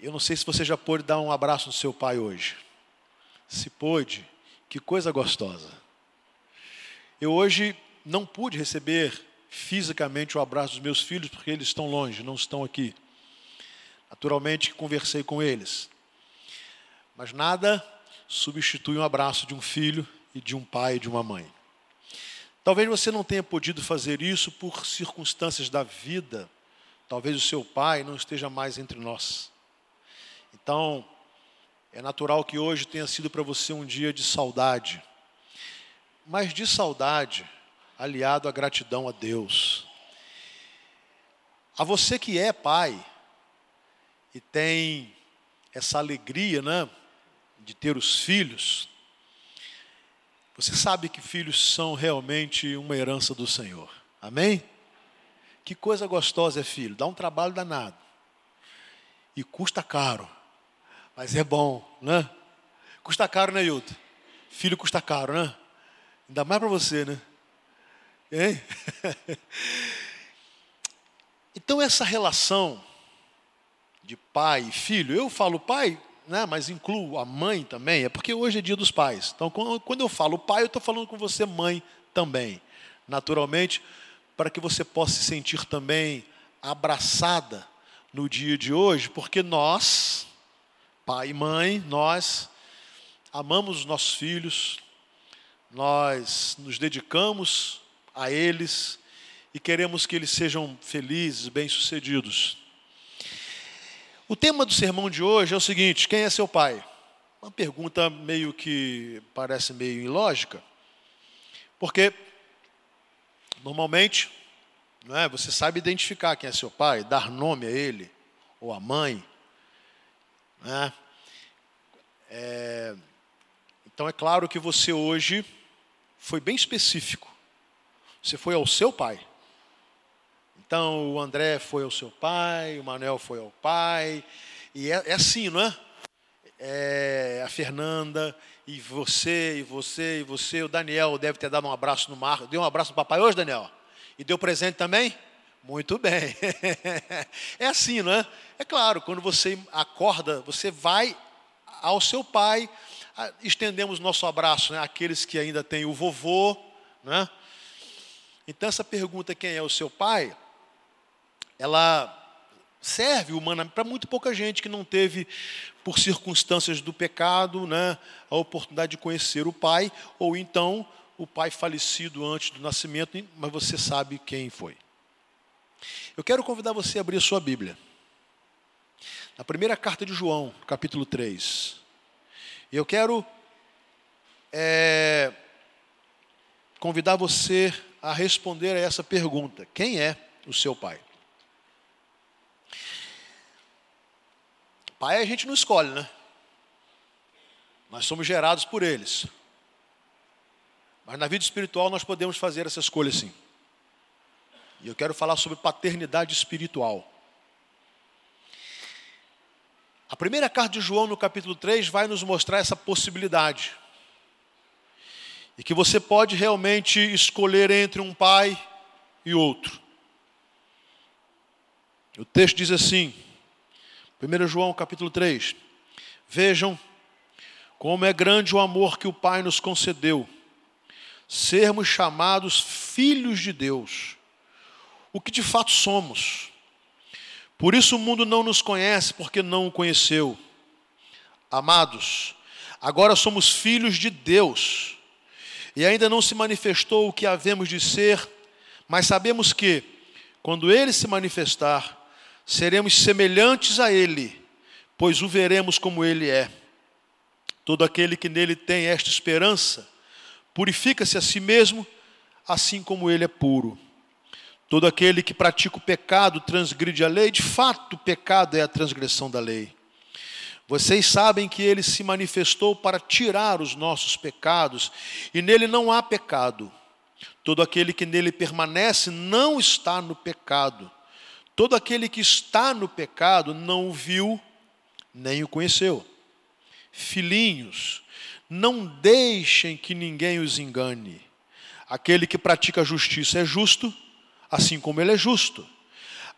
Eu não sei se você já pôde dar um abraço no seu pai hoje. Se pôde, que coisa gostosa. Eu hoje não pude receber fisicamente o abraço dos meus filhos porque eles estão longe, não estão aqui. Naturalmente conversei com eles. Mas nada substitui um abraço de um filho e de um pai e de uma mãe. Talvez você não tenha podido fazer isso por circunstâncias da vida. Talvez o seu pai não esteja mais entre nós. Então, é natural que hoje tenha sido para você um dia de saudade. Mas de saudade, aliado à gratidão a Deus. A você que é pai e tem essa alegria, né, de ter os filhos, você sabe que filhos são realmente uma herança do Senhor. Amém? Que coisa gostosa é filho, dá um trabalho danado. E custa caro. Mas é bom, né? Custa caro, né, Hilton? Filho custa caro, né? Ainda mais para você, né? Hein? então, essa relação de pai e filho, eu falo pai, né, mas incluo a mãe também, é porque hoje é dia dos pais. Então, quando eu falo pai, eu estou falando com você, mãe, também. Naturalmente, para que você possa se sentir também abraçada no dia de hoje, porque nós, pai e mãe, nós amamos os nossos filhos, nós nos dedicamos a eles e queremos que eles sejam felizes, bem-sucedidos. O tema do sermão de hoje é o seguinte: quem é seu pai? Uma pergunta meio que parece meio ilógica, porque normalmente não é, você sabe identificar quem é seu pai, dar nome a ele ou a mãe. Né? É, então é claro que você hoje foi bem específico. Você foi ao seu pai. Então o André foi ao seu pai, o Manuel foi ao pai. E é, é assim, não é? é? A Fernanda, e você, e você, e você. O Daniel deve ter dado um abraço no Marco. Deu um abraço no papai hoje, Daniel? E deu presente também? Muito bem. é assim, não é? É claro, quando você acorda, você vai ao seu pai, estendemos nosso abraço né, àqueles que ainda têm o vovô. Né? Então, essa pergunta, quem é o seu pai? ela serve humana para muito pouca gente que não teve, por circunstâncias do pecado, né, a oportunidade de conhecer o pai, ou então o pai falecido antes do nascimento, mas você sabe quem foi. Eu quero convidar você a abrir a sua Bíblia. Na primeira carta de João, capítulo 3. E eu quero é, convidar você a responder a essa pergunta: quem é o seu pai? Pai a gente não escolhe, né? Nós somos gerados por eles. Mas na vida espiritual nós podemos fazer essa escolha sim. E eu quero falar sobre paternidade espiritual. A primeira carta de João, no capítulo 3, vai nos mostrar essa possibilidade. E que você pode realmente escolher entre um pai e outro. O texto diz assim: 1 João capítulo 3. Vejam como é grande o amor que o Pai nos concedeu, sermos chamados filhos de Deus, o que de fato somos. Por isso o mundo não nos conhece, porque não o conheceu. Amados, agora somos filhos de Deus, e ainda não se manifestou o que havemos de ser, mas sabemos que, quando Ele se manifestar, seremos semelhantes a Ele, pois o veremos como Ele é. Todo aquele que nele tem esta esperança, purifica-se a si mesmo, assim como ele é puro. Todo aquele que pratica o pecado transgride a lei, de fato, o pecado é a transgressão da lei. Vocês sabem que ele se manifestou para tirar os nossos pecados, e nele não há pecado. Todo aquele que nele permanece não está no pecado. Todo aquele que está no pecado não o viu, nem o conheceu. Filhinhos, não deixem que ninguém os engane. Aquele que pratica a justiça é justo, assim como ele é justo.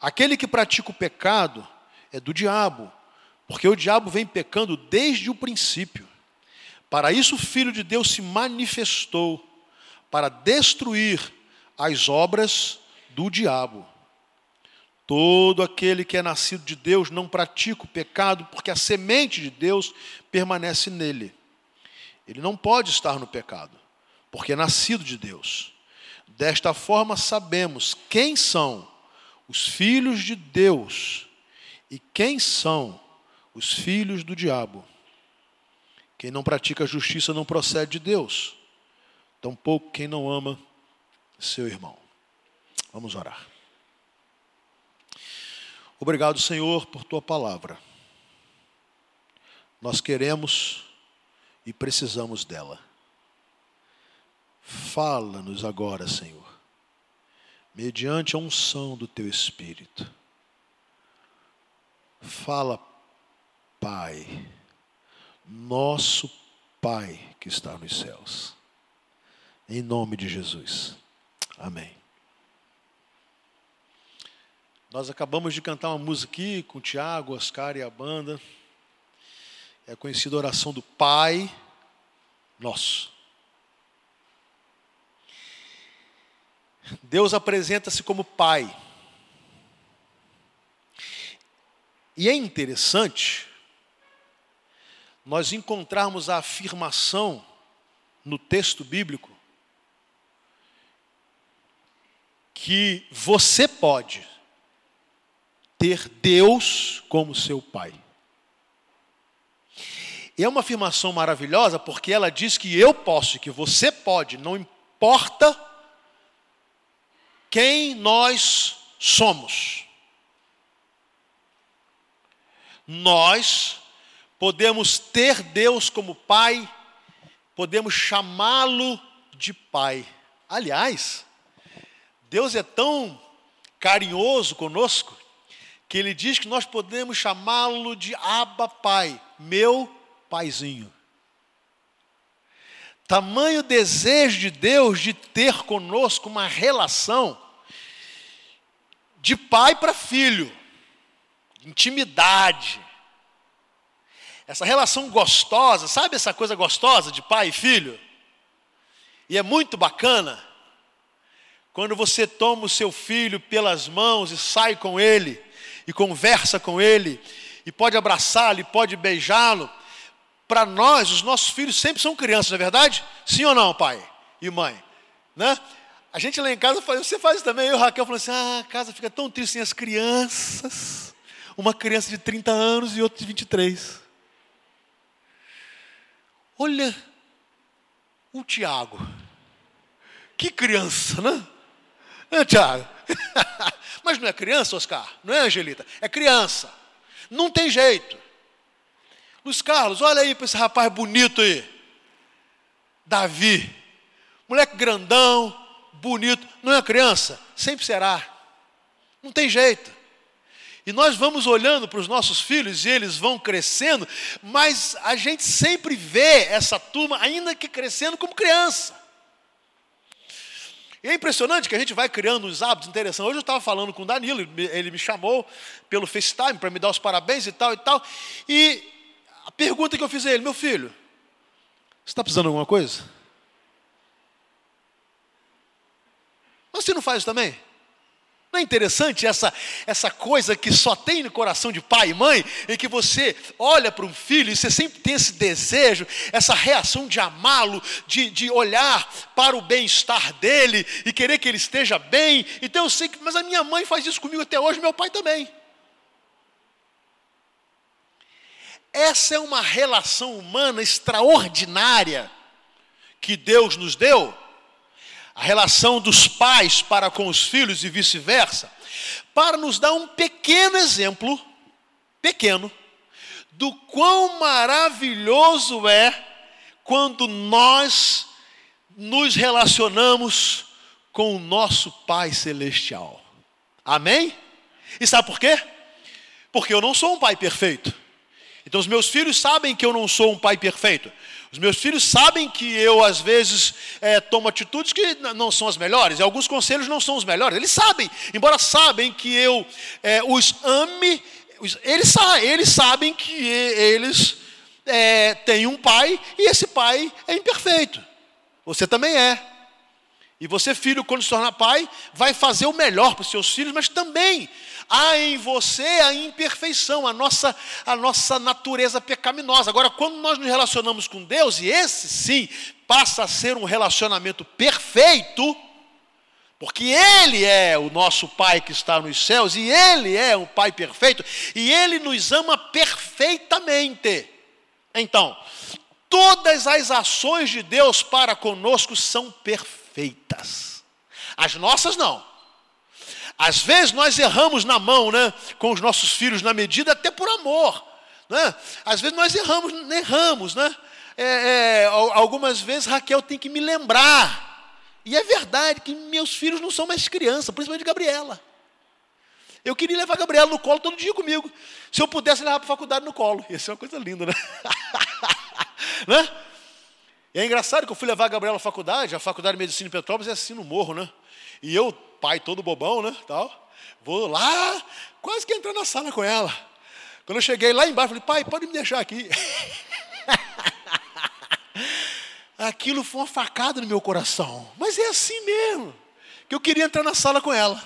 Aquele que pratica o pecado é do diabo, Porque o diabo vem pecando desde o princípio. Para isso o Filho de Deus se manifestou para destruir as obras do diabo. Todo aquele que é nascido de Deus não pratica o pecado, porque a semente de Deus permanece nele. Ele não pode estar no pecado, porque é nascido de Deus. Desta forma, sabemos quem são os filhos de Deus e quem são os filhos do diabo. Quem não pratica a justiça não procede de Deus, tampouco quem não ama seu irmão. Vamos orar. Obrigado, Senhor, por tua palavra. Nós queremos e precisamos dela. Fala-nos agora, Senhor, mediante a unção do teu Espírito. Fala, Pai, nosso Pai que está nos céus. Em nome de Jesus. Amém. Nós acabamos de cantar uma música aqui com o Tiago, Oscar e a banda. É a conhecida oração do Pai Nosso. Deus apresenta-se como Pai. E é interessante nós encontrarmos a afirmação no texto bíblico que você pode ter Deus como seu Pai. E é uma afirmação maravilhosa porque ela diz que eu posso, que você pode, não importa quem nós somos. Nós podemos ter Deus como Pai, podemos chamá-lo de Pai. Aliás, Deus é tão carinhoso conosco que ele diz que nós podemos chamá-lo de Abba Pai, meu paizinho. Tamanho desejo de Deus de ter conosco uma relação de pai para filho, intimidade. Essa relação gostosa, sabe essa coisa gostosa de pai e filho? E é muito bacana quando você toma o seu filho pelas mãos e sai com ele e conversa com ele, e pode abraçá-lo, e pode beijá-lo. Para nós, os nossos filhos sempre são crianças, não é verdade? Sim ou não, pai e mãe? Né? A gente lá em casa faz, você faz também, eu e Raquel falou assim: ah, a casa fica tão triste sem as crianças. Uma criança de 30 anos e outra de 23. Olha o Tiago. Que criança, né? É, Tiago. Mas não é criança, Oscar? Não é, Angelita? É criança. Não tem jeito. Luiz Carlos, olha aí para esse rapaz bonito aí. Davi. Moleque grandão, bonito. Não é criança? Sempre será. Não tem jeito. E nós vamos olhando para os nossos filhos e eles vão crescendo, mas a gente sempre vê essa turma, ainda que crescendo, como criança. E é impressionante que a gente vai criando uns hábitos interessantes. Hoje eu estava falando com o Danilo, ele me chamou pelo FaceTime para me dar os parabéns e tal e tal. E a pergunta que eu fiz a ele, meu filho, você está precisando de alguma coisa? Mas você não faz também? Não é interessante essa, essa coisa que só tem no coração de pai e mãe, em que você olha para um filho e você sempre tem esse desejo, essa reação de amá-lo, de, de olhar para o bem-estar dele e querer que ele esteja bem. Então eu sei que, mas a minha mãe faz isso comigo até hoje, meu pai também. Essa é uma relação humana extraordinária que Deus nos deu a relação dos pais para com os filhos e vice-versa, para nos dar um pequeno exemplo, pequeno, do quão maravilhoso é quando nós nos relacionamos com o nosso Pai Celestial. Amém? E sabe por quê? Porque eu não sou um pai perfeito. Então os meus filhos sabem que eu não sou um pai perfeito. Os meus filhos sabem que eu, às vezes, é, tomo atitudes que não são as melhores, e alguns conselhos não são os melhores. Eles sabem, embora sabem que eu é, os ame, eles, eles sabem que eles é, têm um pai e esse pai é imperfeito. Você também é. E você, filho, quando se tornar pai, vai fazer o melhor para os seus filhos, mas também há em você a imperfeição, a nossa, a nossa natureza pecaminosa. Agora, quando nós nos relacionamos com Deus, e esse sim passa a ser um relacionamento perfeito, porque Ele é o nosso Pai que está nos céus, e Ele é um Pai perfeito, e Ele nos ama perfeitamente. Então, todas as ações de Deus para conosco são perfeitas. As nossas não. Às vezes nós erramos na mão, né, com os nossos filhos na medida até por amor, né? Às vezes nós erramos, erramos, né? É, é, algumas vezes Raquel tem que me lembrar e é verdade que meus filhos não são mais crianças, principalmente Gabriela. Eu queria levar a Gabriela no colo todo dia comigo. Se eu pudesse levar para a faculdade no colo. Ia ser uma coisa linda, né? né? E é engraçado que eu fui levar a Gabriela à faculdade, a faculdade de medicina em Petrópolis é assim no morro, né? E eu, pai todo bobão, né? Tal, vou lá, quase que entrar na sala com ela. Quando eu cheguei lá embaixo, falei, pai, pode me deixar aqui. aquilo foi uma facada no meu coração. Mas é assim mesmo, que eu queria entrar na sala com ela.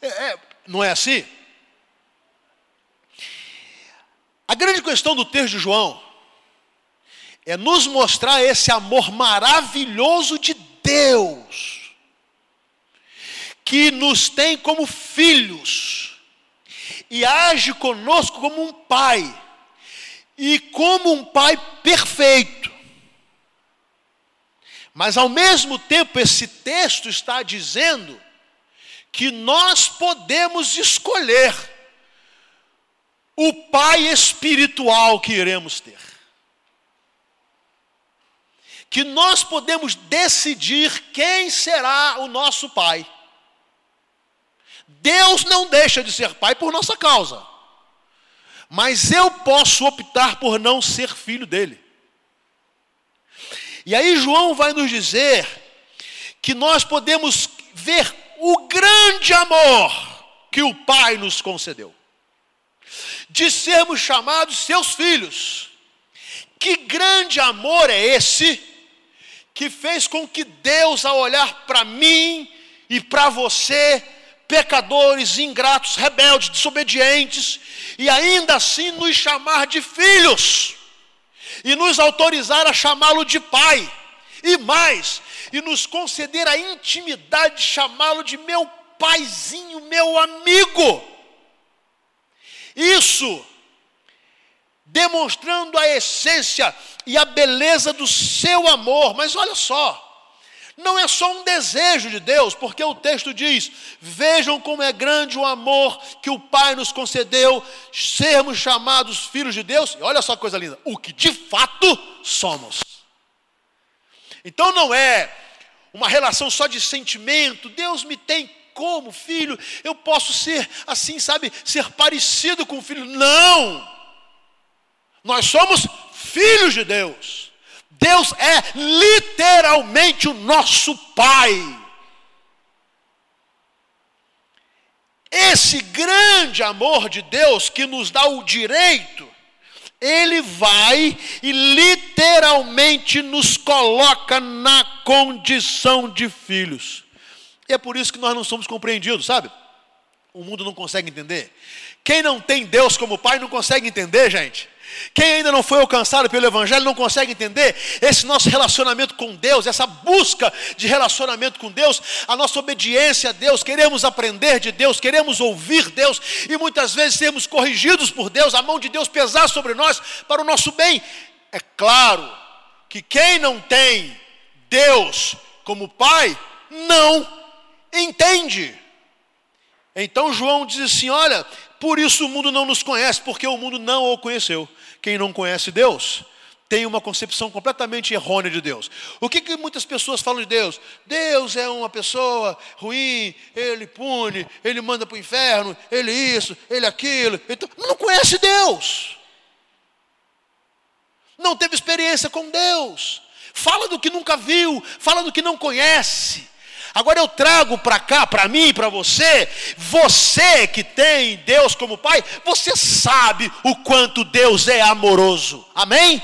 É, é, não é assim? A grande questão do texto de João é nos mostrar esse amor maravilhoso de Deus, que nos tem como filhos e age conosco como um pai, e como um pai perfeito. Mas ao mesmo tempo, esse texto está dizendo que nós podemos escolher o pai espiritual que iremos ter. Que nós podemos decidir quem será o nosso pai. Deus não deixa de ser pai por nossa causa. Mas eu posso optar por não ser filho dele. E aí João vai nos dizer que nós podemos ver o grande amor que o Pai nos concedeu, de sermos chamados seus filhos. Que grande amor é esse que fez com que Deus, ao olhar para mim e para você, pecadores, ingratos, rebeldes, desobedientes, e ainda assim nos chamar de filhos e nos autorizar a chamá-lo de Pai, e mais, e nos conceder a intimidade de chamá-lo de meu paizinho, meu amigo. Isso demonstrando a essência e a beleza do seu amor. Mas olha só, não é só um desejo de Deus, porque o texto diz: Vejam como é grande o amor que o Pai nos concedeu, sermos chamados filhos de Deus. E olha só que coisa linda: o que de fato somos. Então não é uma relação só de sentimento, Deus me tem como filho, eu posso ser assim, sabe, ser parecido com o filho. Não! Nós somos filhos de Deus. Deus é literalmente o nosso Pai. Esse grande amor de Deus que nos dá o direito, ele vai e literalmente nos coloca na condição de filhos. E é por isso que nós não somos compreendidos, sabe? O mundo não consegue entender. Quem não tem Deus como Pai não consegue entender, gente. Quem ainda não foi alcançado pelo Evangelho não consegue entender esse nosso relacionamento com Deus, essa busca de relacionamento com Deus, a nossa obediência a Deus, queremos aprender de Deus, queremos ouvir Deus e muitas vezes sermos corrigidos por Deus, a mão de Deus pesar sobre nós para o nosso bem. É claro que quem não tem Deus como Pai, não entende. Então João diz assim: olha, por isso o mundo não nos conhece, porque o mundo não o conheceu. Quem não conhece Deus tem uma concepção completamente errônea de Deus. O que, que muitas pessoas falam de Deus? Deus é uma pessoa ruim, ele pune, ele manda para o inferno, ele isso, ele aquilo. Então, não conhece Deus. Não teve experiência com Deus. Fala do que nunca viu, fala do que não conhece. Agora eu trago para cá, para mim, para você, você que tem Deus como Pai, você sabe o quanto Deus é amoroso, amém?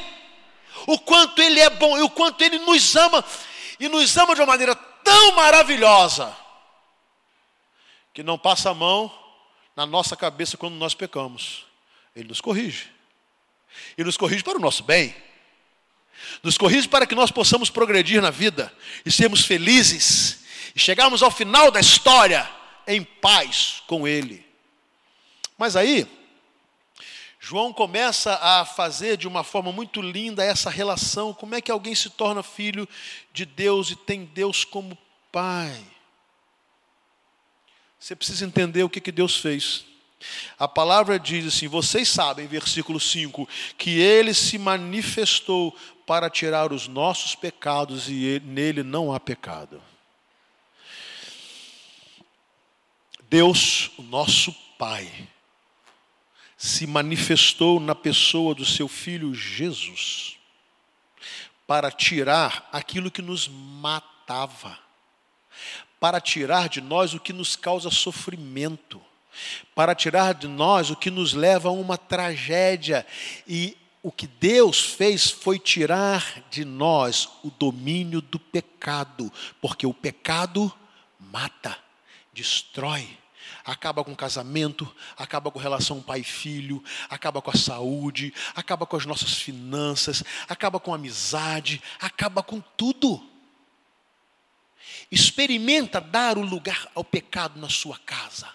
O quanto Ele é bom e o quanto Ele nos ama, e nos ama de uma maneira tão maravilhosa, que não passa a mão na nossa cabeça quando nós pecamos, Ele nos corrige, e nos corrige para o nosso bem. Nos corrige para que nós possamos progredir na vida e sermos felizes e chegarmos ao final da história em paz com Ele. Mas aí, João começa a fazer de uma forma muito linda essa relação, como é que alguém se torna filho de Deus e tem Deus como Pai. Você precisa entender o que, que Deus fez. A palavra diz assim: vocês sabem, versículo 5, que ele se manifestou para tirar os nossos pecados e ele, nele não há pecado. Deus, nosso Pai, se manifestou na pessoa do seu filho Jesus para tirar aquilo que nos matava, para tirar de nós o que nos causa sofrimento, para tirar de nós o que nos leva a uma tragédia. E o que Deus fez foi tirar de nós o domínio do pecado, porque o pecado mata, destrói acaba com casamento, acaba com relação pai-filho, acaba com a saúde, acaba com as nossas finanças, acaba com a amizade, acaba com tudo. Experimenta dar o lugar ao pecado na sua casa.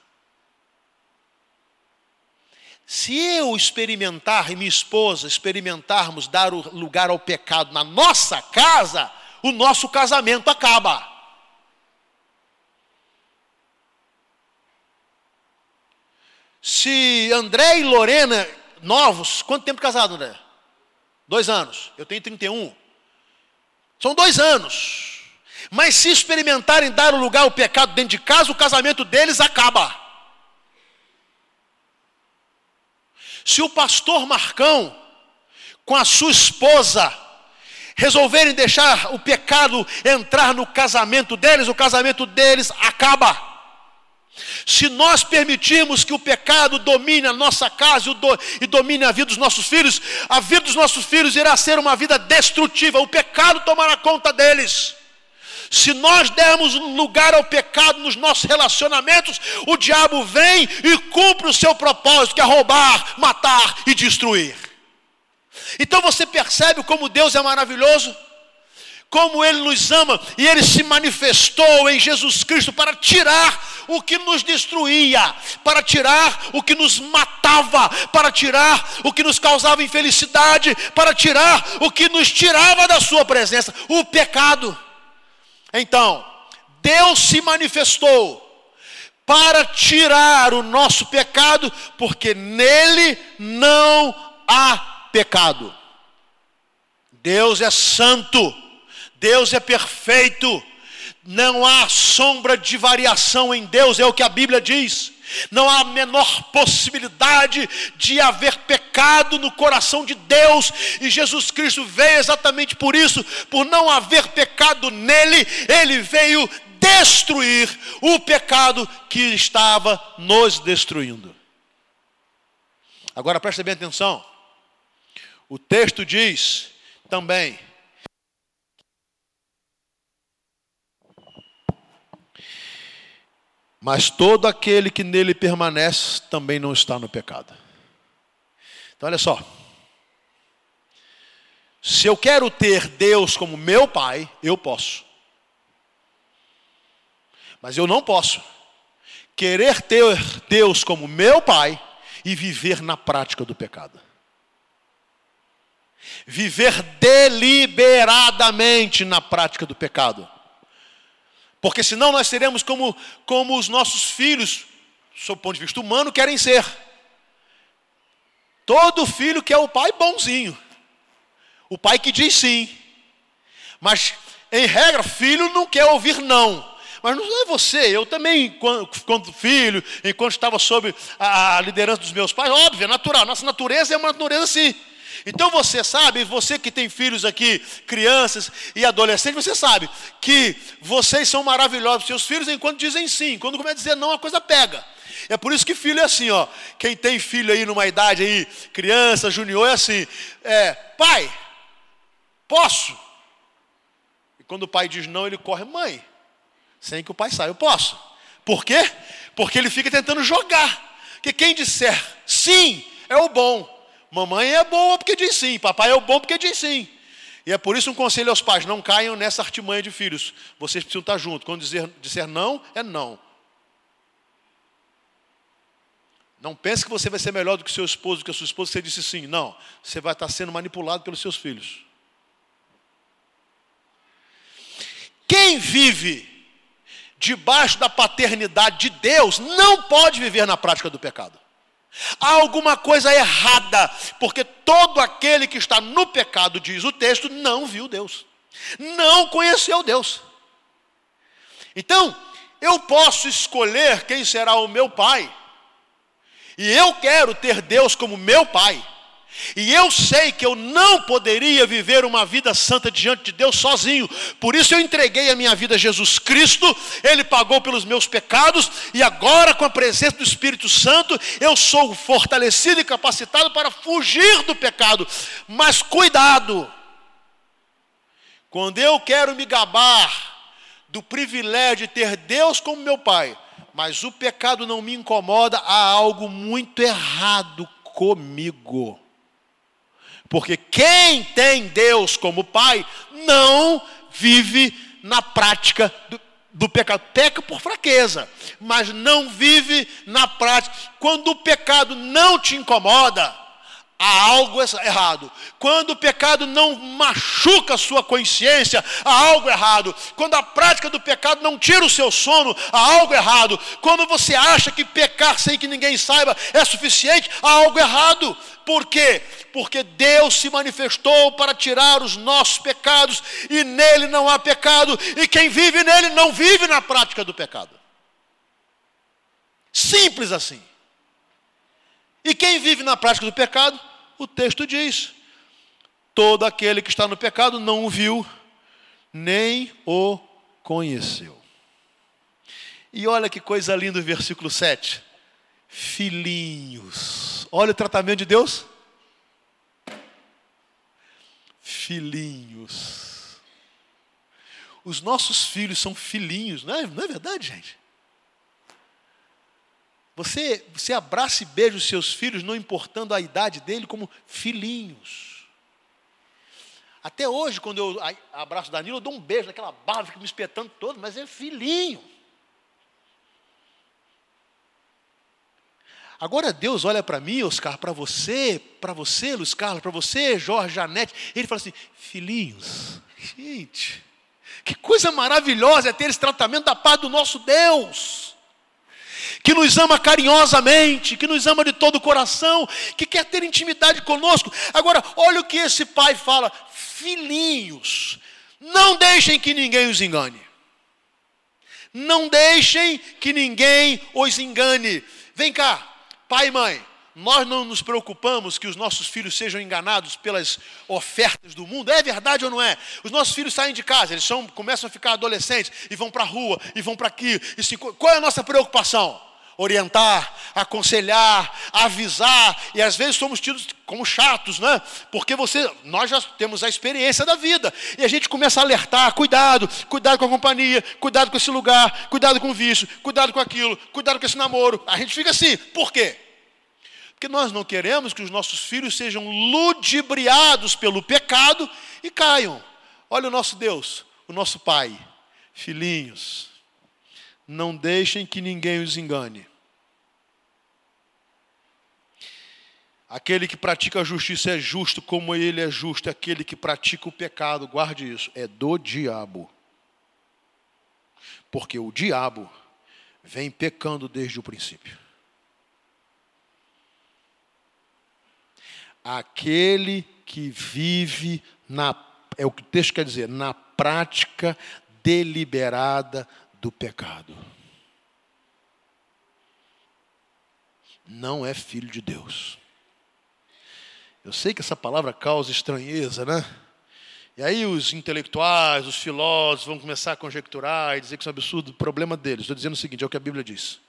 Se eu experimentar e minha esposa experimentarmos dar o lugar ao pecado na nossa casa, o nosso casamento acaba. Se André e Lorena, novos, quanto tempo casado, André? Dois anos. Eu tenho 31. São dois anos. Mas se experimentarem dar lugar ao pecado dentro de casa, o casamento deles acaba. Se o pastor Marcão, com a sua esposa, resolverem deixar o pecado entrar no casamento deles, o casamento deles acaba. Se nós permitirmos que o pecado domine a nossa casa e domine a vida dos nossos filhos, a vida dos nossos filhos irá ser uma vida destrutiva, o pecado tomará conta deles. Se nós dermos lugar ao pecado nos nossos relacionamentos, o diabo vem e cumpre o seu propósito, que é roubar, matar e destruir. Então você percebe como Deus é maravilhoso? Como Ele nos ama e Ele se manifestou em Jesus Cristo para tirar o que nos destruía, para tirar o que nos matava, para tirar o que nos causava infelicidade, para tirar o que nos tirava da Sua presença, o pecado. Então, Deus se manifestou para tirar o nosso pecado, porque nele não há pecado. Deus é santo. Deus é perfeito, não há sombra de variação em Deus, é o que a Bíblia diz. Não há a menor possibilidade de haver pecado no coração de Deus, e Jesus Cristo veio exatamente por isso, por não haver pecado nele, ele veio destruir o pecado que estava nos destruindo. Agora preste bem atenção, o texto diz também Mas todo aquele que nele permanece também não está no pecado. Então, olha só. Se eu quero ter Deus como meu pai, eu posso. Mas eu não posso querer ter Deus como meu pai e viver na prática do pecado. Viver deliberadamente na prática do pecado. Porque senão nós seremos como, como os nossos filhos, sob o ponto de vista humano, querem ser. Todo filho quer o pai bonzinho. O pai que diz sim. Mas, em regra, filho não quer ouvir não. Mas não é você, eu também, quando filho, enquanto estava sob a liderança dos meus pais, óbvio, é natural, nossa natureza é uma natureza assim. Então você sabe, você que tem filhos aqui, crianças e adolescentes, você sabe que vocês são maravilhosos, seus filhos, enquanto dizem sim. Quando começa a dizer não, a coisa pega. É por isso que filho é assim, ó. Quem tem filho aí numa idade aí, criança, junior, é assim. É, pai, posso? E quando o pai diz não, ele corre, mãe, sem que o pai saiba, eu posso. Por quê? Porque ele fica tentando jogar. Que quem disser sim é o bom. Mamãe é boa porque diz sim, papai é bom porque diz sim. E é por isso um conselho aos pais: não caiam nessa artimanha de filhos. Vocês precisam estar juntos. Quando dizer, disser não, é não. Não pense que você vai ser melhor do que seu esposo, que a sua esposa você disse sim. Não. Você vai estar sendo manipulado pelos seus filhos. Quem vive debaixo da paternidade de Deus não pode viver na prática do pecado. Há alguma coisa errada, porque todo aquele que está no pecado, diz o texto, não viu Deus, não conheceu Deus. Então, eu posso escolher quem será o meu pai, e eu quero ter Deus como meu pai. E eu sei que eu não poderia viver uma vida santa diante de Deus sozinho. Por isso eu entreguei a minha vida a Jesus Cristo, Ele pagou pelos meus pecados, e agora, com a presença do Espírito Santo, eu sou fortalecido e capacitado para fugir do pecado. Mas cuidado, quando eu quero me gabar do privilégio de ter Deus como meu Pai, mas o pecado não me incomoda, há algo muito errado comigo. Porque quem tem Deus como Pai não vive na prática do, do pecado. Peca por fraqueza, mas não vive na prática. Quando o pecado não te incomoda, há algo errado. Quando o pecado não machuca a sua consciência, há algo errado. Quando a prática do pecado não tira o seu sono, há algo errado. Quando você acha que pecar sem que ninguém saiba é suficiente, há algo errado. Por quê? Porque Deus se manifestou para tirar os nossos pecados e nele não há pecado, e quem vive nele não vive na prática do pecado. Simples assim. E quem vive na prática do pecado o texto diz: todo aquele que está no pecado não o viu, nem o conheceu. E olha que coisa linda o versículo 7. Filhinhos. Olha o tratamento de Deus. Filhinhos. Os nossos filhos são filhinhos, não é, não é verdade, gente? Você, você abraça e beija os seus filhos, não importando a idade dele, como filhinhos. Até hoje, quando eu abraço Danilo, eu dou um beijo naquela barba, fica me espetando todo, mas é filhinho. Agora Deus olha para mim, Oscar, para você, para você, Luiz Carlos, para você, Jorge, Janete, ele fala assim: filhinhos, gente, que coisa maravilhosa é ter esse tratamento da paz do nosso Deus que nos ama carinhosamente, que nos ama de todo o coração, que quer ter intimidade conosco. Agora, olha o que esse pai fala: filhinhos, não deixem que ninguém os engane. Não deixem que ninguém os engane. Vem cá, pai e mãe, nós não nos preocupamos que os nossos filhos sejam enganados pelas ofertas do mundo. É verdade ou não é? Os nossos filhos saem de casa, eles são, começam a ficar adolescentes e vão para a rua e vão para aqui. E se, qual é a nossa preocupação? orientar, aconselhar, avisar, e às vezes somos tidos como chatos, né? Porque você, nós já temos a experiência da vida, e a gente começa a alertar, cuidado, cuidado com a companhia, cuidado com esse lugar, cuidado com o vício, cuidado com aquilo, cuidado com esse namoro. A gente fica assim, por quê? Porque nós não queremos que os nossos filhos sejam ludibriados pelo pecado e caiam. Olha o nosso Deus, o nosso Pai, filhinhos, não deixem que ninguém os engane. Aquele que pratica a justiça é justo como ele é justo. Aquele que pratica o pecado, guarde isso, é do diabo. Porque o diabo vem pecando desde o princípio. Aquele que vive na é o que o texto quer dizer, na prática deliberada do pecado. Não é filho de Deus. Eu sei que essa palavra causa estranheza, né? E aí os intelectuais, os filósofos vão começar a conjecturar e dizer que isso é um absurdo. Problema deles, estou dizendo o seguinte, é o que a Bíblia diz.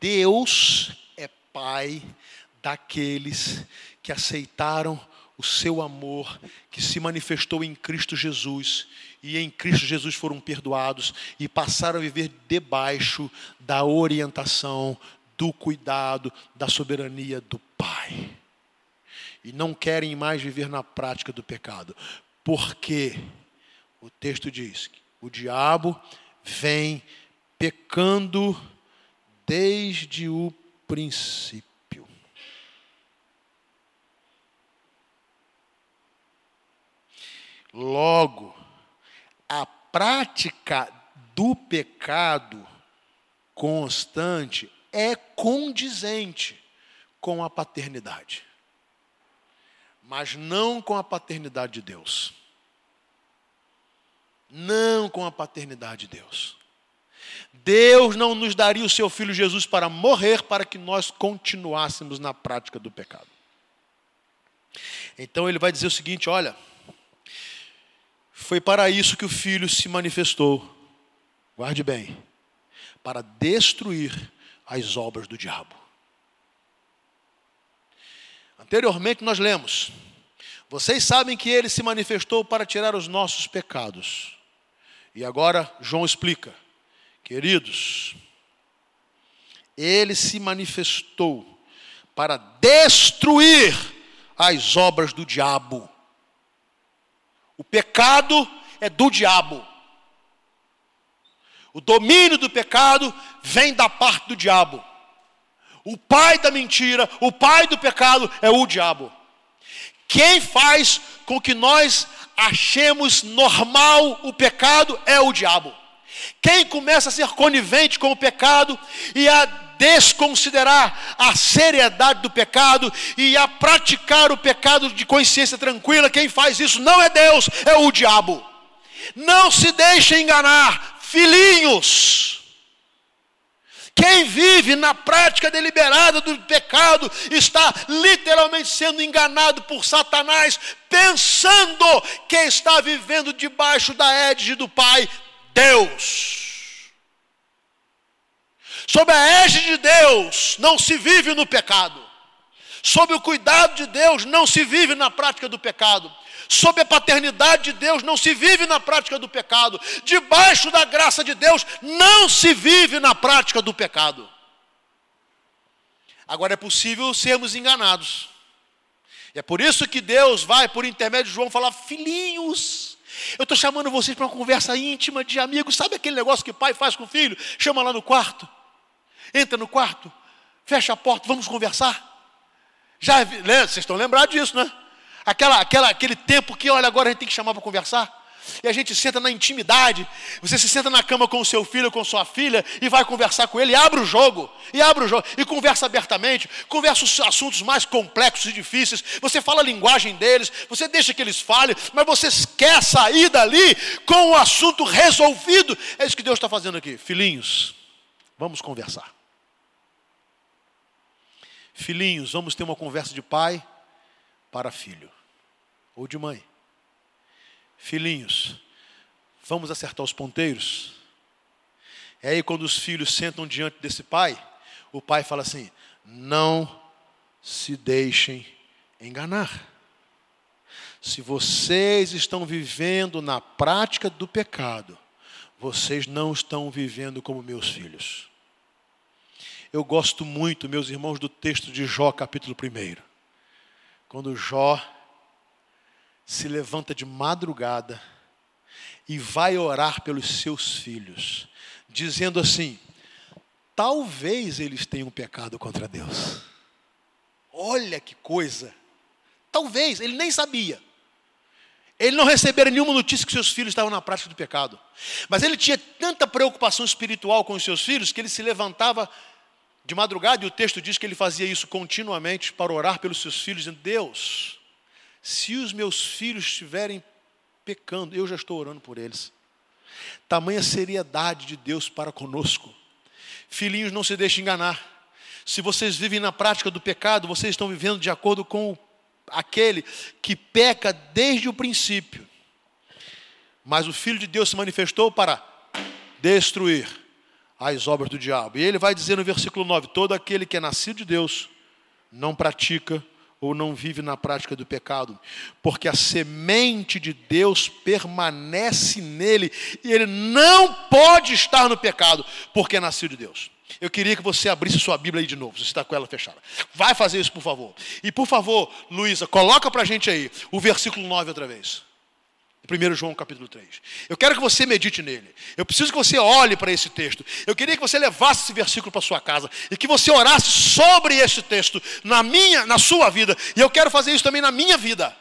Deus é pai daqueles que aceitaram o seu amor, que se manifestou em Cristo Jesus, e em Cristo Jesus foram perdoados e passaram a viver debaixo da orientação, do cuidado, da soberania do Pai e não querem mais viver na prática do pecado. Porque o texto diz que o diabo vem pecando desde o princípio. Logo, a prática do pecado constante é condizente com a paternidade mas não com a paternidade de Deus. Não com a paternidade de Deus. Deus não nos daria o seu filho Jesus para morrer para que nós continuássemos na prática do pecado. Então ele vai dizer o seguinte: olha, foi para isso que o filho se manifestou, guarde bem, para destruir as obras do diabo. Anteriormente nós lemos: Vocês sabem que ele se manifestou para tirar os nossos pecados. E agora João explica: Queridos, ele se manifestou para destruir as obras do diabo. O pecado é do diabo. O domínio do pecado vem da parte do diabo. O pai da mentira, o pai do pecado é o diabo. Quem faz com que nós achemos normal o pecado é o diabo. Quem começa a ser conivente com o pecado e a desconsiderar a seriedade do pecado e a praticar o pecado de consciência tranquila, quem faz isso não é Deus, é o diabo. Não se deixe enganar, filhinhos. Quem vive na prática deliberada do pecado está literalmente sendo enganado por Satanás, pensando que está vivendo debaixo da égide do Pai, Deus. Sob a égide de Deus não se vive no pecado. Sob o cuidado de Deus não se vive na prática do pecado sob a paternidade de Deus não se vive na prática do pecado. Debaixo da graça de Deus não se vive na prática do pecado. Agora é possível sermos enganados. E é por isso que Deus vai, por intermédio de João, falar: filhinhos, eu estou chamando vocês para uma conversa íntima de amigos. Sabe aquele negócio que pai faz com o filho? Chama lá no quarto, entra no quarto, fecha a porta, vamos conversar. Já, vocês estão lembrados disso, né? Aquela, aquela, aquele tempo que, olha, agora a gente tem que chamar para conversar. E a gente senta na intimidade. Você se senta na cama com o seu filho, com sua filha, e vai conversar com ele, e abre o jogo, e abre o jogo, e conversa abertamente, conversa os assuntos mais complexos e difíceis. Você fala a linguagem deles, você deixa que eles falem, mas você quer sair dali com o assunto resolvido. É isso que Deus está fazendo aqui. Filhinhos, vamos conversar. Filhinhos, vamos ter uma conversa de pai para filho ou de mãe. Filhinhos, vamos acertar os ponteiros? É aí quando os filhos sentam diante desse pai, o pai fala assim: não se deixem enganar. Se vocês estão vivendo na prática do pecado, vocês não estão vivendo como meus filhos. Eu gosto muito, meus irmãos, do texto de Jó, capítulo 1 quando Jó se levanta de madrugada e vai orar pelos seus filhos, dizendo assim: talvez eles tenham pecado contra Deus. Olha que coisa! Talvez, ele nem sabia. Ele não recebera nenhuma notícia que seus filhos estavam na prática do pecado. Mas ele tinha tanta preocupação espiritual com os seus filhos que ele se levantava de madrugada, e o texto diz que ele fazia isso continuamente para orar pelos seus filhos, dizendo: Deus, se os meus filhos estiverem pecando, eu já estou orando por eles. Tamanha seriedade de Deus para conosco. Filhinhos, não se deixe enganar. Se vocês vivem na prática do pecado, vocês estão vivendo de acordo com aquele que peca desde o princípio. Mas o Filho de Deus se manifestou para destruir as obras do diabo. E ele vai dizer no versículo 9: Todo aquele que é nascido de Deus não pratica ou não vive na prática do pecado, porque a semente de Deus permanece nele e ele não pode estar no pecado, porque é nascido de Deus. Eu queria que você abrisse sua Bíblia aí de novo, você está com ela fechada. Vai fazer isso, por favor. E por favor, Luísa, coloca para a gente aí o versículo 9 outra vez. 1 João capítulo 3. Eu quero que você medite nele. Eu preciso que você olhe para esse texto. Eu queria que você levasse esse versículo para sua casa e que você orasse sobre esse texto na minha, na sua vida. E eu quero fazer isso também na minha vida.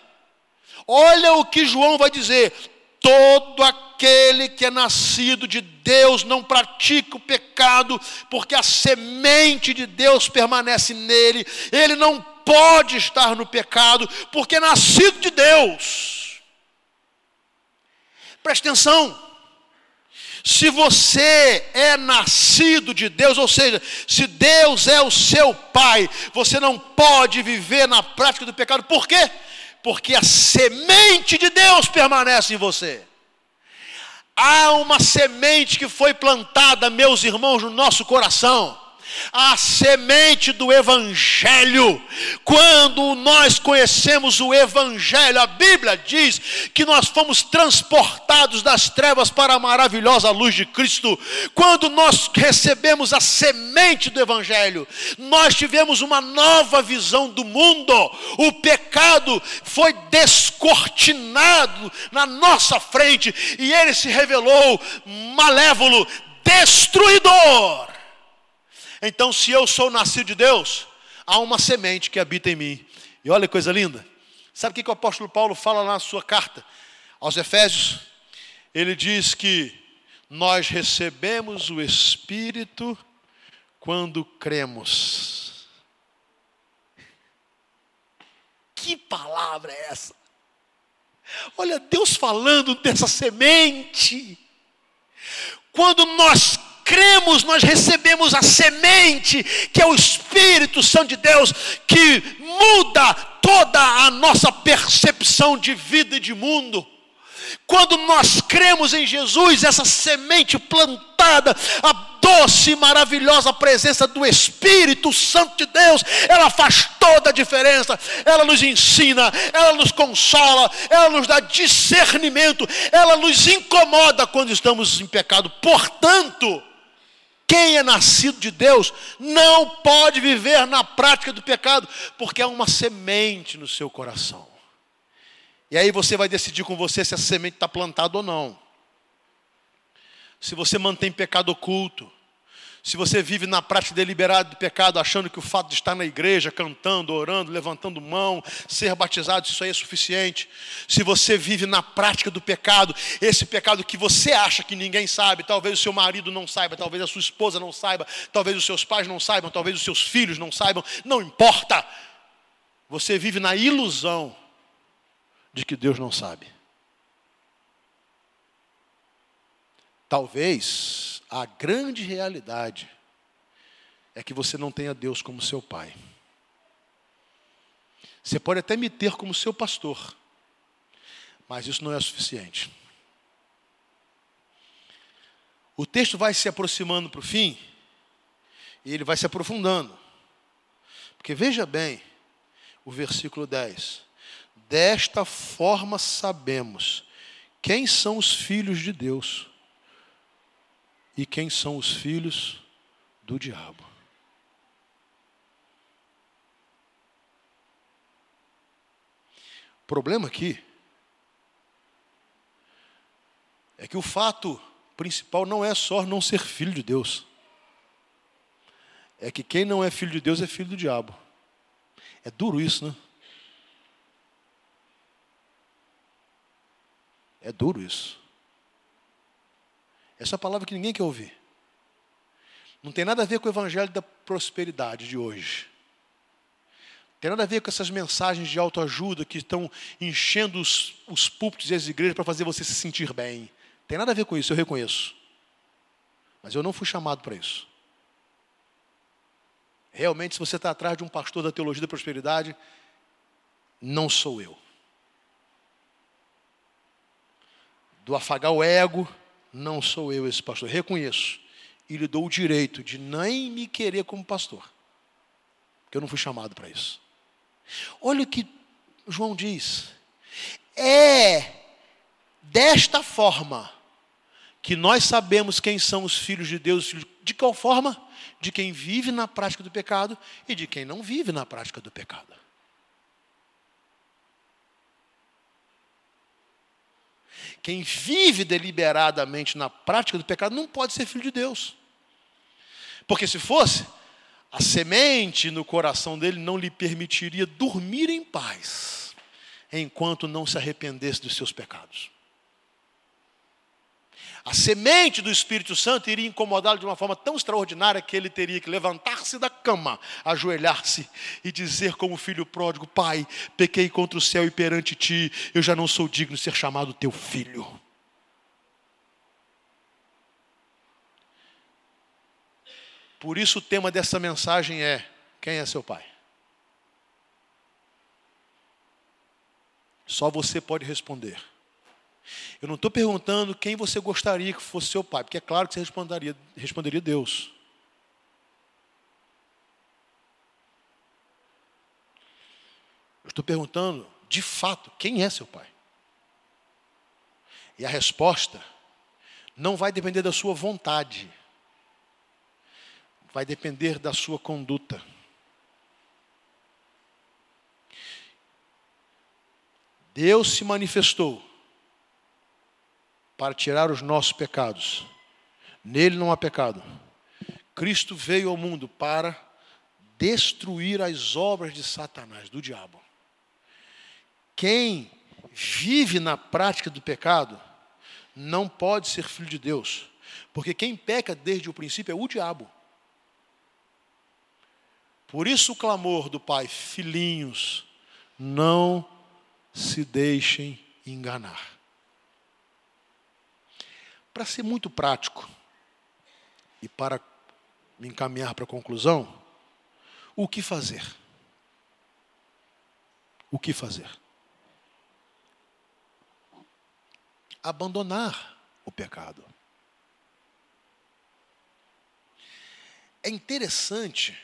Olha o que João vai dizer: todo aquele que é nascido de Deus não pratica o pecado, porque a semente de Deus permanece nele. Ele não pode estar no pecado, porque é nascido de Deus. Preste atenção. Se você é nascido de Deus, ou seja, se Deus é o seu pai, você não pode viver na prática do pecado. Por quê? Porque a semente de Deus permanece em você. Há uma semente que foi plantada, meus irmãos, no nosso coração a semente do Evangelho. Quando nós conhecemos o Evangelho, a Bíblia diz que nós fomos transportados das trevas para a maravilhosa luz de Cristo. Quando nós recebemos a semente do Evangelho, nós tivemos uma nova visão do mundo. O pecado foi descortinado na nossa frente e ele se revelou malévolo, destruidor. Então, se eu sou nascido de Deus, há uma semente que habita em mim. E olha que coisa linda. Sabe o que, o apóstolo Paulo fala na sua carta aos Efésios? Ele diz que nós recebemos o Espírito quando cremos. Que palavra é essa? Olha, Deus falando dessa semente. Quando nós cremos, nós recebemos a semente, que é o Espírito Santo de Deus, que muda toda a nossa percepção de vida e de mundo. Quando nós cremos em Jesus, essa semente plantada, a doce e maravilhosa presença do Espírito Santo de Deus, ela faz toda a diferença. Ela nos ensina, ela nos consola, ela nos dá discernimento, ela nos incomoda quando estamos em pecado. Portanto, quem é nascido de Deus não pode viver na prática do pecado, porque há uma semente no seu coração. E aí você vai decidir com você se essa semente está plantada ou não. Se você mantém pecado oculto, se você vive na prática deliberada do pecado, achando que o fato de estar na igreja, cantando, orando, levantando mão, ser batizado, isso aí é suficiente. Se você vive na prática do pecado, esse pecado que você acha que ninguém sabe, talvez o seu marido não saiba, talvez a sua esposa não saiba, talvez os seus pais não saibam, talvez os seus filhos não saibam, não importa. Você vive na ilusão de que Deus não sabe. Talvez a grande realidade é que você não tenha Deus como seu pai. Você pode até me ter como seu pastor, mas isso não é suficiente. O texto vai se aproximando para o fim e ele vai se aprofundando. Porque veja bem o versículo 10. Desta forma sabemos quem são os filhos de Deus e quem são os filhos do diabo. O problema aqui é que o fato principal não é só não ser filho de Deus. É que quem não é filho de Deus é filho do diabo. É duro isso, né? É duro isso. Essa é a palavra que ninguém quer ouvir. Não tem nada a ver com o evangelho da prosperidade de hoje. Não tem nada a ver com essas mensagens de autoajuda que estão enchendo os, os púlpitos e as igrejas para fazer você se sentir bem. Tem nada a ver com isso, eu reconheço. Mas eu não fui chamado para isso. Realmente, se você está atrás de um pastor da teologia da prosperidade, não sou eu. Do afagar o ego, não sou eu esse pastor. Reconheço. E lhe dou o direito de nem me querer como pastor. Porque eu não fui chamado para isso. Olha o que João diz. É desta forma que nós sabemos quem são os filhos de Deus. De qual forma? De quem vive na prática do pecado e de quem não vive na prática do pecado. Quem vive deliberadamente na prática do pecado não pode ser filho de Deus. Porque se fosse, a semente no coração dele não lhe permitiria dormir em paz, enquanto não se arrependesse dos seus pecados. A semente do Espírito Santo iria incomodá-lo de uma forma tão extraordinária que ele teria que levantar-se da cama, ajoelhar-se e dizer, como filho pródigo: Pai, pequei contra o céu e perante ti, eu já não sou digno de ser chamado teu filho. Por isso o tema dessa mensagem é: quem é seu pai? Só você pode responder. Eu não estou perguntando quem você gostaria que fosse seu pai, porque é claro que você responderia, responderia Deus. Eu estou perguntando, de fato, quem é seu pai? E a resposta não vai depender da sua vontade, vai depender da sua conduta. Deus se manifestou para tirar os nossos pecados. Nele não há pecado. Cristo veio ao mundo para destruir as obras de Satanás, do diabo. Quem vive na prática do pecado não pode ser filho de Deus, porque quem peca desde o princípio é o diabo. Por isso o clamor do Pai, filhinhos, não se deixem enganar. Para ser muito prático e para me encaminhar para a conclusão, o que fazer? O que fazer? Abandonar o pecado. É interessante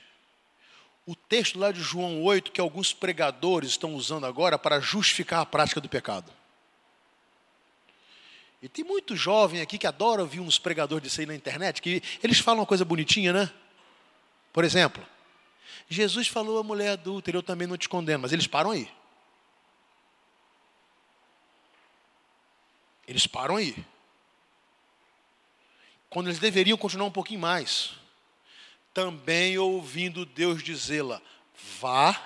o texto lá de João 8 que alguns pregadores estão usando agora para justificar a prática do pecado. E tem muito jovem aqui que adora ouvir uns pregadores disso aí na internet, que eles falam uma coisa bonitinha, né? Por exemplo, Jesus falou à mulher adulta, eu também não te condeno, mas eles param aí. Eles param aí. Quando eles deveriam continuar um pouquinho mais. Também ouvindo Deus dizê-la: vá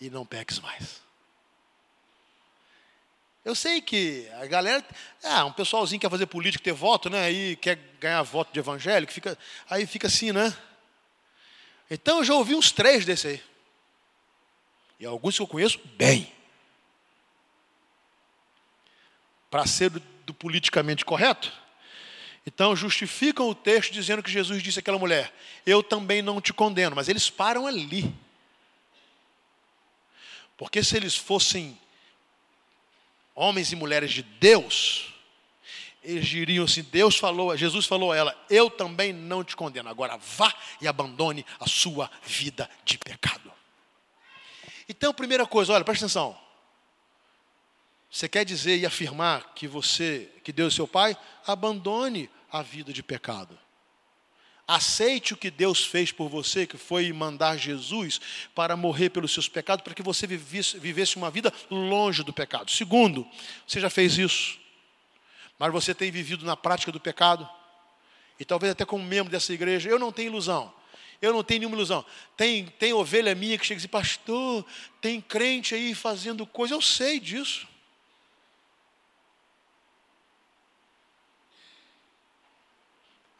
e não peques mais. Eu sei que a galera, ah, um pessoalzinho quer fazer política, ter voto, né? Aí quer ganhar voto de evangélico, fica, aí fica assim, né? Então eu já ouvi uns três desse aí. E alguns que eu conheço bem. Para ser do, do politicamente correto. Então justificam o texto dizendo que Jesus disse àquela mulher: Eu também não te condeno. Mas eles param ali. Porque se eles fossem homens e mulheres de Deus, eles diriam assim: Deus falou, Jesus falou a ela: Eu também não te condeno. Agora vá e abandone a sua vida de pecado. Então, primeira coisa, olha, presta atenção. Você quer dizer e afirmar que você, que Deus é seu Pai? Abandone a vida de pecado. Aceite o que Deus fez por você, que foi mandar Jesus para morrer pelos seus pecados, para que você vivesse, uma vida longe do pecado. Segundo, você já fez isso, mas você tem vivido na prática do pecado, e talvez até como membro dessa igreja, eu não tenho ilusão. Eu não tenho nenhuma ilusão. Tem, tem ovelha minha que chega e diz, pastor, tem crente aí fazendo coisa, eu sei disso.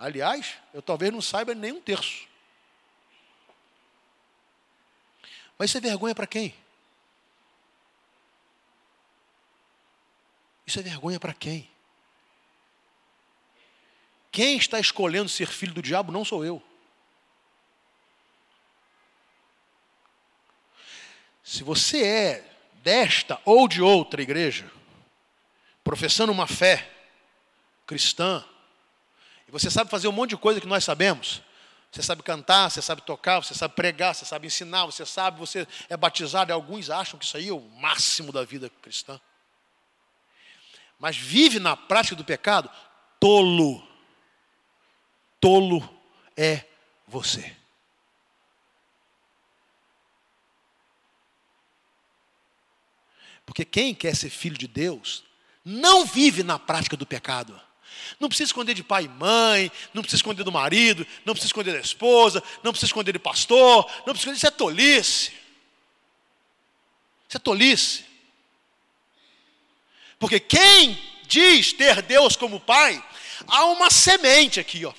Aliás, eu talvez não saiba nem um terço. Mas isso é vergonha para quem? Isso é vergonha para quem? Quem está escolhendo ser filho do diabo não sou eu. Se você é desta ou de outra igreja, professando uma fé cristã, e você sabe fazer um monte de coisa que nós sabemos, você sabe cantar, você sabe tocar, você sabe pregar, você sabe ensinar, você sabe, você é batizado, e alguns acham que isso aí é o máximo da vida cristã. Mas vive na prática do pecado, tolo. Tolo é você. Porque quem quer ser filho de Deus não vive na prática do pecado. Não precisa esconder de pai e mãe, não precisa esconder do marido, não precisa esconder da esposa, não precisa esconder de pastor, não precisa esconder, isso é tolice. Isso é tolice. Porque quem diz ter Deus como pai, há uma semente aqui, ó.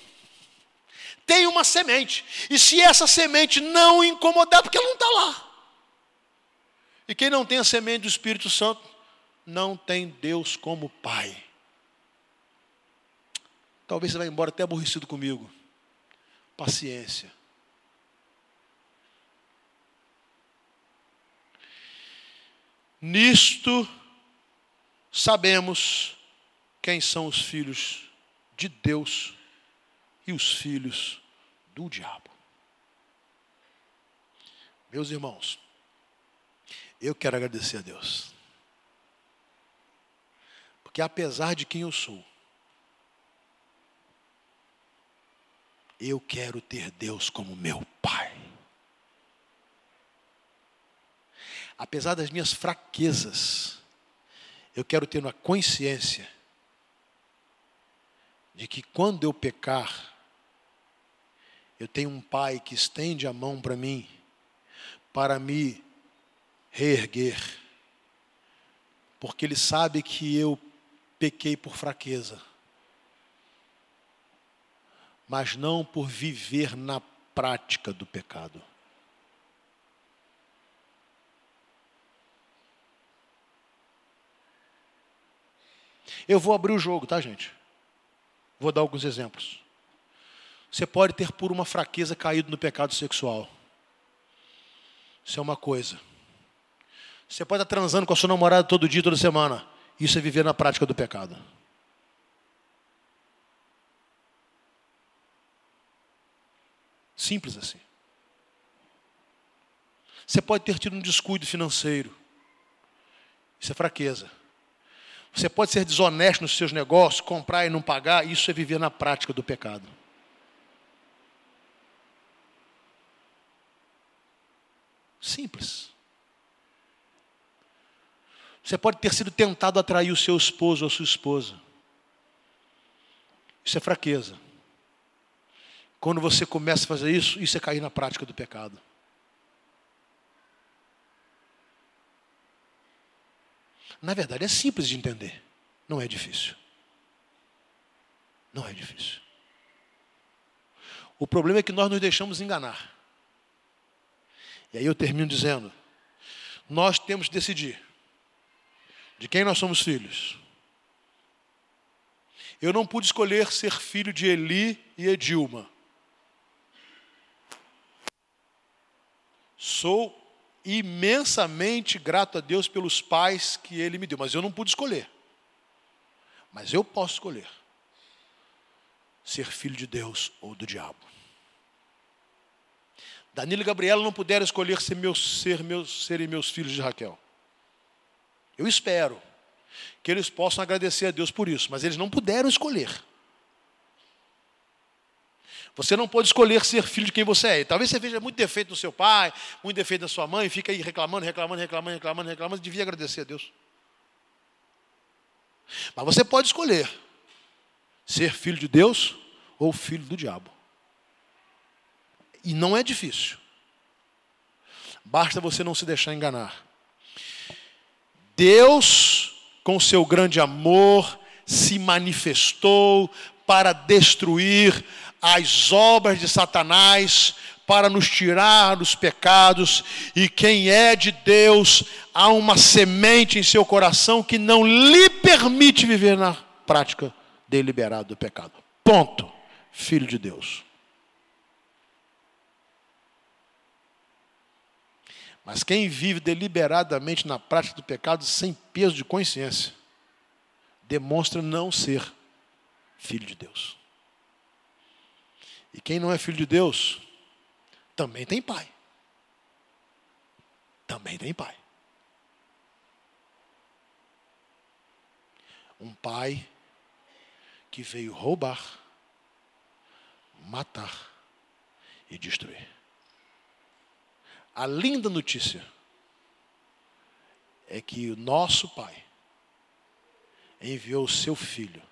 Tem uma semente. E se essa semente não incomodar, porque ela não está lá. E quem não tem a semente do Espírito Santo, não tem Deus como Pai. Talvez você vá embora até aborrecido comigo. Paciência. Nisto sabemos quem são os filhos de Deus e os filhos do diabo. Meus irmãos, eu quero agradecer a Deus. Porque apesar de quem eu sou, eu quero ter Deus como meu Pai. Apesar das minhas fraquezas, eu quero ter uma consciência de que quando eu pecar, eu tenho um Pai que estende a mão para mim, para me reerguer, porque Ele sabe que eu pequei por fraqueza, mas não por viver na prática do pecado. Eu vou abrir o jogo, tá, gente? Vou dar alguns exemplos. Você pode ter, por uma fraqueza, caído no pecado sexual. Isso é uma coisa. Você pode estar transando com a sua namorada todo dia, toda semana. Isso é viver na prática do pecado. Simples assim. Você pode ter tido um descuido financeiro. Isso é fraqueza. Você pode ser desonesto nos seus negócios, comprar e não pagar. Isso é viver na prática do pecado. Simples. Você pode ter sido tentado a atrair o seu esposo ou a sua esposa. Isso é fraqueza. Quando você começa a fazer isso, isso é cair na prática do pecado. Na verdade, é simples de entender. Não é difícil. Não é difícil. O problema é que nós nos deixamos enganar. E aí eu termino dizendo: nós temos que decidir de quem nós somos filhos? Eu não pude escolher ser filho de Eli e Edilma. Sou imensamente grato a Deus pelos pais que Ele me deu, mas eu não pude escolher. Mas eu posso escolher ser filho de Deus ou do diabo. Danilo e Gabriela não puderam escolher ser meus, ser serem meus filhos de Raquel. Eu espero que eles possam agradecer a Deus por isso, mas eles não puderam escolher. Você não pode escolher ser filho de quem você é. talvez você veja muito defeito no seu pai, muito defeito na sua mãe, e fica aí reclamando, reclamando, reclamando, reclamando, reclamando, devia agradecer a Deus. Mas você pode escolher ser filho de Deus ou filho do diabo. E não é difícil. Basta você não se deixar enganar. Deus, com seu grande amor, se manifestou para destruir as obras de Satanás, para nos tirar dos pecados, e quem é de Deus, há uma semente em seu coração que não lhe permite viver na prática deliberada do pecado. Ponto. Filho de Deus. Mas quem vive deliberadamente na prática do pecado sem peso de consciência, demonstra não ser filho de Deus. E quem não é filho de Deus, também tem pai. Também tem pai. Um pai que veio roubar, matar e destruir. A linda notícia é que o nosso Pai enviou o seu Filho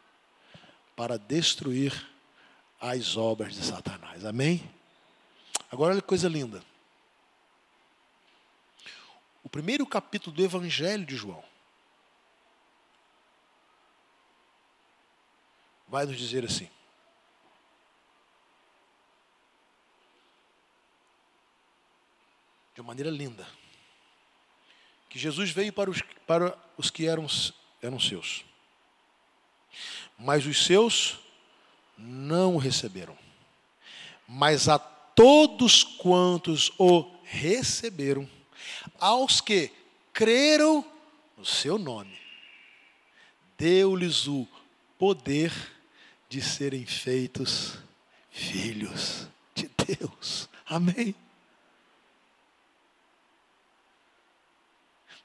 para destruir as obras de Satanás. Amém? Agora olha que coisa linda. O primeiro capítulo do Evangelho de João vai nos dizer assim: de uma maneira linda, que Jesus veio para os, para os que eram, eram seus, mas os seus não o receberam. Mas a todos quantos o receberam, aos que creram no seu nome, deu-lhes o poder de serem feitos filhos de Deus. Amém.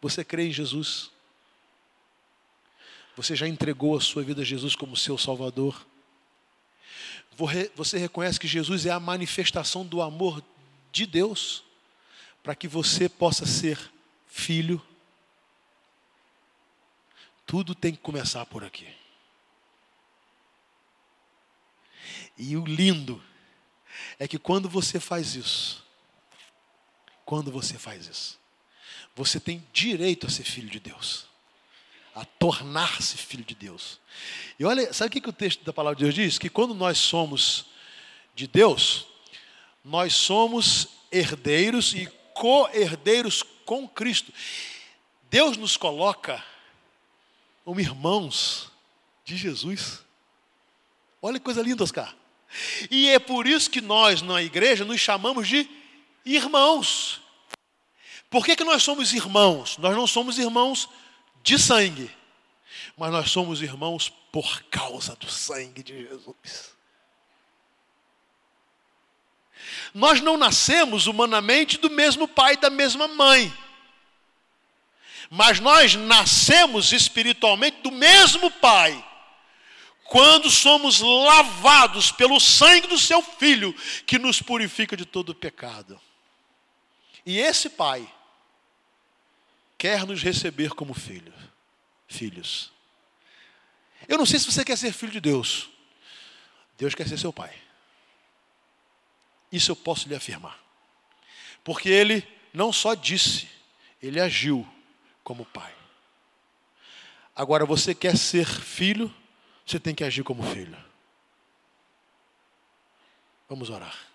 Você crê em Jesus? Você já entregou a sua vida a Jesus como seu Salvador? Você reconhece que Jesus é a manifestação do amor de Deus para que você possa ser filho? Tudo tem que começar por aqui. E o lindo é que quando você faz isso, quando você faz isso, você tem direito a ser filho de Deus, a tornar-se filho de Deus. E olha, sabe o que, que o texto da palavra de Deus diz? Que quando nós somos de Deus, nós somos herdeiros e co-herdeiros com Cristo. Deus nos coloca como irmãos de Jesus. Olha que coisa linda, Oscar. E é por isso que nós, na igreja, nos chamamos de irmãos. Por que, que nós somos irmãos? Nós não somos irmãos de sangue, mas nós somos irmãos por causa do sangue de Jesus. Nós não nascemos humanamente do mesmo pai e da mesma mãe, mas nós nascemos espiritualmente do mesmo pai quando somos lavados pelo sangue do seu filho, que nos purifica de todo pecado. E esse pai quer nos receber como filho, filhos. Eu não sei se você quer ser filho de Deus. Deus quer ser seu pai. Isso eu posso lhe afirmar. Porque ele não só disse, ele agiu como pai. Agora, você quer ser filho, você tem que agir como filho. Vamos orar.